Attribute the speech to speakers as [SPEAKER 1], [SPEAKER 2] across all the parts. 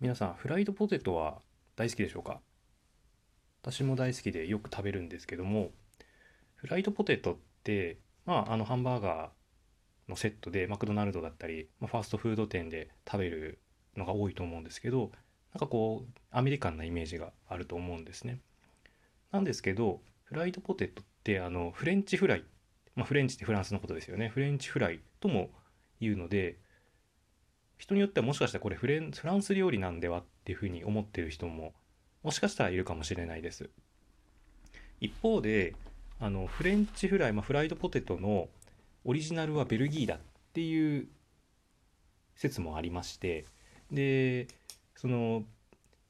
[SPEAKER 1] 皆さんフライドポテトは大好きでしょうか？私も大好きでよく食べるんですけどもフライドポテトってまああのハンバーガーのセットでマクドナルドだったり、まあ、ファーストフード店で食べるのが多いと思うんですけどなんかこうアメリカンなイメージがあると思うんですね。なんですけどフライドポテトってあのフレンチフライ、まあ、フレンチってフランスのことですよね。フレンチフライとも言うので人によってはもしかしたらこれフレンフランス料理なんではっていうふうに思ってる人ももしかしたらいるかもしれないです。一方であのフレンチフライ、まあ、フライドポテトのオリジナルはベルギーだっていう説もありましてでその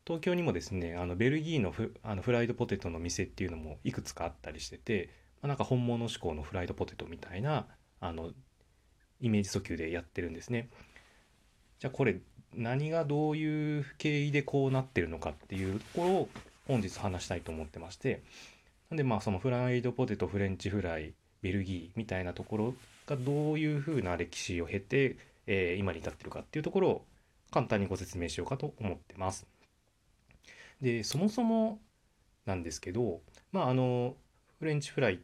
[SPEAKER 1] 東京にもですねあのベルギーのフあのフライドポテトの店っていうのもいくつかあったりしてて、まあ、なんか本物志向のフライドポテトみたいなあのイメージ訴求でやってるんですね。じゃあこれ何がどういう経緯でこうなってるのかっていうところを本日話したいと思ってましてなんでまあそのフライドポテトフレンチフライベルギーみたいなところがどういうふうな歴史を経て、えー、今に至ってるかっていうところを簡単にご説明しようかと思ってます。でそもそもなんですけどまああのフレンチフライ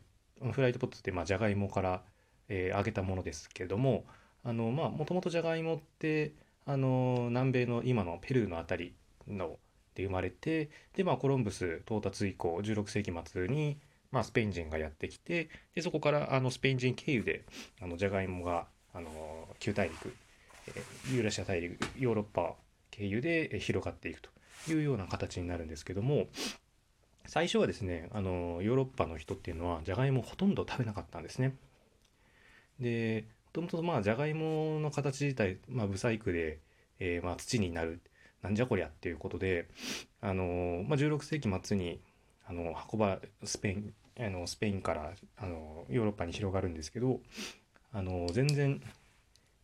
[SPEAKER 1] フライドポテトってまあじゃがいもから、えー、揚げたものですけどもあのまあもともとじゃがいもってあの南米の今のペルーの辺りので生まれてで、まあ、コロンブス到達以降16世紀末に、まあ、スペイン人がやってきてでそこからあのスペイン人経由であのジャガイモがあの旧大陸、ユーラシア大陸ヨーロッパ経由で広がっていくというような形になるんですけども最初はですねあのヨーロッパの人っていうのはジャガイモほとんど食べなかったんですね。でともとまあじゃがいもの形自体、まあ、ブサイクで、えー、まあ土になるなんじゃこりゃっていうことで、あの、まあ、16世紀末にあの運ばスペインあのスペインからあのヨーロッパに広がるんですけど、あの全然、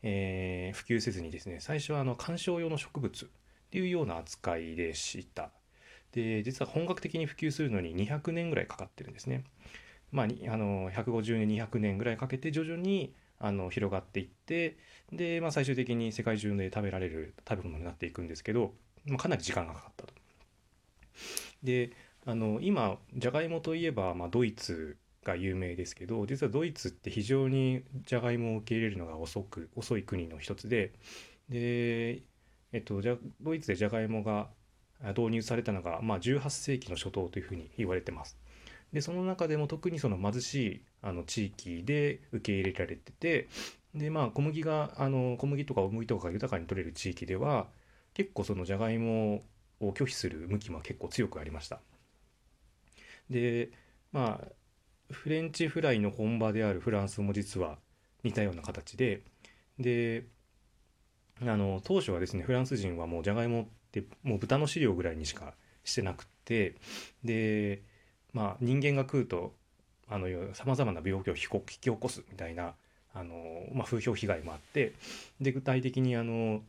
[SPEAKER 1] えー、普及せずにですね最初はあの観賞用の植物っていうような扱いでした。で実は本格的に普及するのに200年ぐらいかかってるんですね。まあ、あの150年200年ぐらいかけて徐々にあの広がっていってで、まあ、最終的に世界中で食べられる食べ物になっていくんですけど、まあ、かなり時間がかかったと。であの今じゃがいもといえば、まあ、ドイツが有名ですけど実はドイツって非常にじゃがいもを受け入れるのが遅く遅い国の一つでで、えっと、じゃドイツでじゃがいもが導入されたのが、まあ、18世紀の初頭というふうに言われてます。でその中でも特にその貧しいあの地域で受け入れられててでまあ小麦があの小麦とか大麦とかが豊かに取れる地域では結構そのじゃがいもを拒否する向きも結構強くありました。でまあフレンチフライの本場であるフランスも実は似たような形でであの当初はですねフランス人はもうじゃがいもってもう豚の飼料ぐらいにしかしてなくってでまあ、人間が食うとあのさまざまな病気を引き起こすみたいなあの、まあ、風評被害もあってで具体的にあの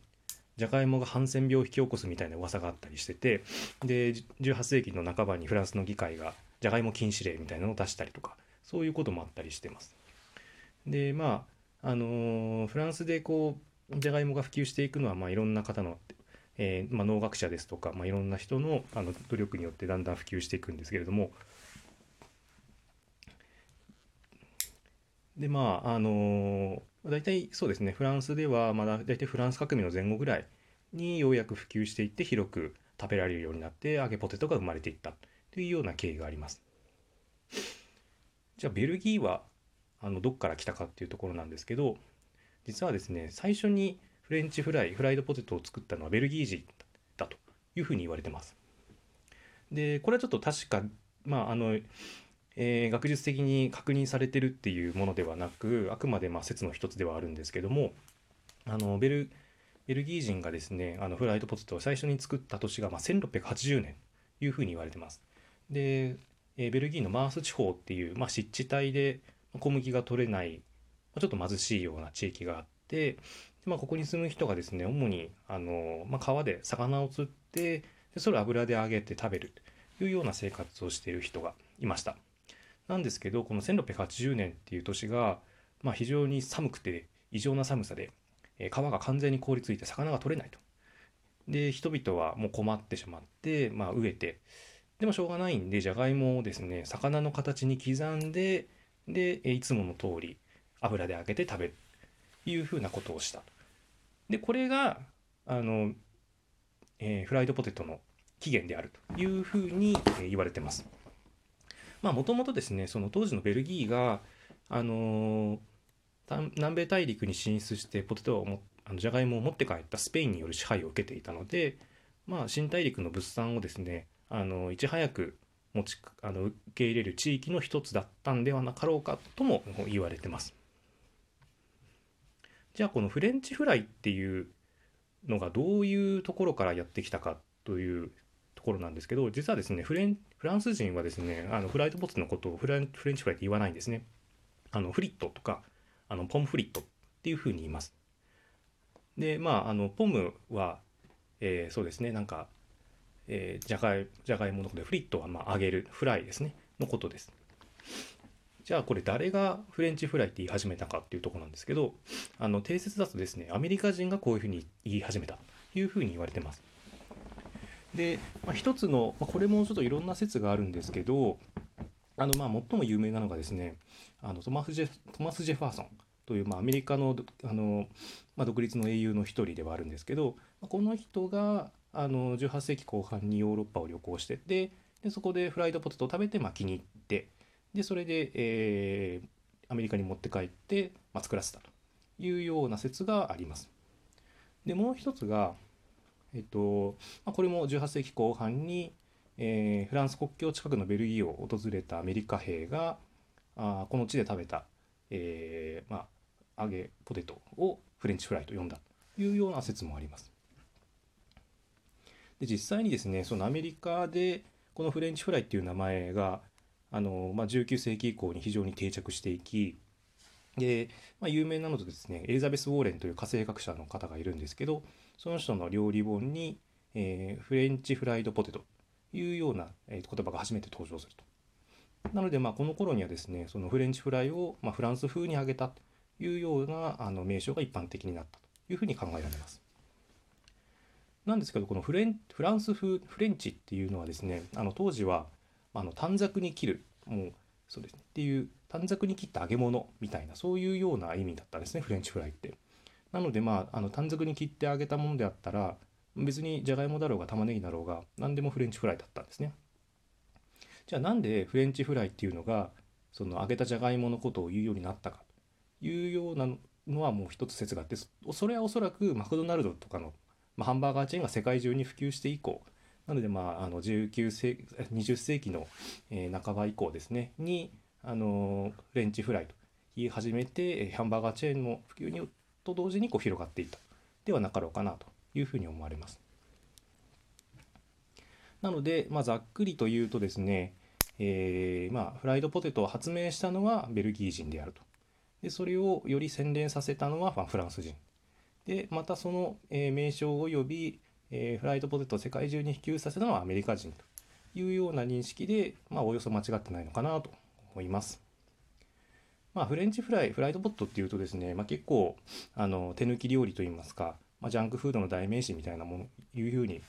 [SPEAKER 1] じゃがいもがハンセン病を引き起こすみたいな噂があったりしててで18世紀の半ばにフランスの議会がじゃがいも禁止令みたいなのを出したりとかそういうこともあったりしてます。でまああのフランスでこうじゃがいもが普及していくのは、まあ、いろんな方のえー、まあ、農学者ですとか、まあ、いろんな人のあの努力によってだんだん普及していくんですけれどもでまああの、大体そうですねフランスでは、まあ、大体フランス革命の前後ぐらいにようやく普及していって広く食べられるようになって揚げポテトが生まれていったというような経緯があります。じゃあベルギーはあのどっから来たかっていうところなんですけど実はですね最初にフレンチフライフライドポテトを作ったのはベルギー人だというふうに言われてます。でこれはちょっと確かまああのえー、学術的に確認されてるっていうものではなくあくまでまあ説の一つではあるんですけどもあのベルベルギー人がですねあのフライドポテトを最初に作った年がまあ1680年というふうに言われてます。で、えー、ベルギーのマース地方っていう、まあ、湿地帯で小麦が取れないまちょっと貧しいような地域があってでまあ、ここに住む人がですね主にあの、まあ、川で魚を釣ってでそれを油で揚げて食べるというような生活をしている人がいました。なんですけどこの1680年っていう年が、まあ、非常に寒くて異常な寒さで、え川が完全に凍りついて魚が取れないと。で人々はもう困ってしまって、まあ、飢えてでもしょうがないんでじゃがいもをですね魚の形に刻んででいつもの通り油で揚げて食べるというふうなことをしたでこれがあの、えー、フライドポテトの起源であるというふうに言われてます。まあもともとですねその当時のベルギーがあの、南米大陸に進出してポテトをもあのじゃがいもを持って帰ったスペインによる支配を受けていたので、まあ、新大陸の物産をですねあのいち早く持ちあの受け入れる地域の一つだったんではなかろうかとも言われてます。じゃあこのフレンチフライっていうのがどういうところからやってきたかというところなんですけど実はですねフレンフランス人はですねあのフライドポテトのことをフレンフレンチフライって言わないんですね。あのフリットとかあのポムフリットっていうふうに言います。でまああのポムは、えー、そうですねなんか、えー、じゃがいじゃがいものことでフリットはまあ揚げるフライですねのことです。じゃあこれ誰がフレンチフライって言い始めたかっていうとこなんですけどあの定説だとですねアメリカ人がこういうふうに言い始めたというふうに言われてます。で、まあ、一つの、まあ、これもちょっといろんな説があるんですけどあのまあ最も有名なのがですねあのトマスジェトマス・ジェファーソンという、まあ、アメリカのあの、まあ、独立の英雄の一人ではあるんですけどこの人があの18世紀後半にヨーロッパを旅行しててでそこでフライドポテトを食べて、まあ、気に入ってでそれで、えー、アメリカに持って帰って、まあ、作らせたというような説があります。でもう一つが、えっとまあ、これも18世紀後半に、えー、フランス国境近くのベルギーを訪れたアメリカ兵があこの地で食べた、えーまあ、揚げポテトをフレンチフライと呼んだというような説もあります。で実際にですねそのアメリカでこのフレンチフライっていう名前があの、まあ、19世紀以降に非常に定着していきで、まあ、有名なのとですねエリザベス・ウォーレンという家政学者の方がいるんですけどその人の料理本に、えー、フレンチフライドポテトというような、えー、言葉が初めて登場すると。なので、まあ、この頃にはですねそのフレンチフライを、まあ、フランス風に揚げたというようなあの名称が一般的になったというふうに考えられます。なんですけどこのフレンフランス風フレンチっていうのはですねあの当時はあの短冊に切るもうそうですねっていう短冊に切った揚げ物みたいなそういうような意味だったんですねフレンチフライって。なのでまああの短冊に切って揚げたものであったら別にじゃがいもだろうが玉ねぎだろうが何でもフレンチフライだったんですね。じゃあなんでフレンチフライっていうのがその揚げたじゃがいものことを言うようになったかというようなのはもう一つ説があってそれはおそらくマクドナルドとかの、まあ、ハンバーガーチェーンが世界中に普及して以降なので、まあ、あの19世20世紀の、えー、半ば以降ですねにあのフレンチフライと言い始めてハンバーガーチェーンの普及にと同時にこう広がっていったではなかろうかなというふうに思われます。なので、まあ、ざっくりと言うとですね、えー、まあ、フライドポテトを発明したのはベルギー人であると。でそれをより洗練させたのはフランス人。でまたその、え、名称及びえー、フライドポテトを世界中に普及させたのはアメリカ人というような認識で、まあ、およそ間違ってないのかなと思います。まあ、フレンチフライ、フライドポットっていうとですね、まあ、結構あの手抜き料理といいますか、まあ、ジャンクフードの代名詞みたいなものいうふうに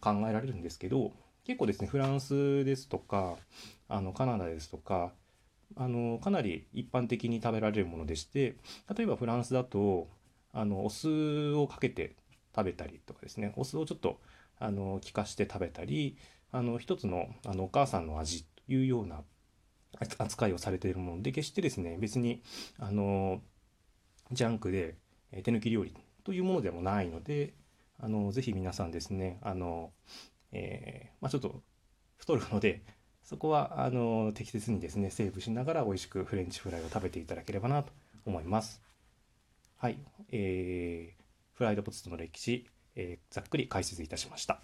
[SPEAKER 1] 考えられるんですけど結構ですねフランスですとかあのカナダですとかあのかなり一般的に食べられるものでして例えばフランスだとあのお酢をかけて食べたりとかですねお酢をちょっとあの効かして食べたりあの一つのあのお母さんの味というような扱いをされているもので決してですね別にあのジャンクで手抜き料理というものでもないのであのぜひ皆さんですねあの、えー、まあ、ちょっと太るのでそこはあの適切にですねセーブしながら美味しくフレンチフライを食べていただければなと思います。はい、えーフライドポテトの歴史、えー、ざっくり解説いたしました。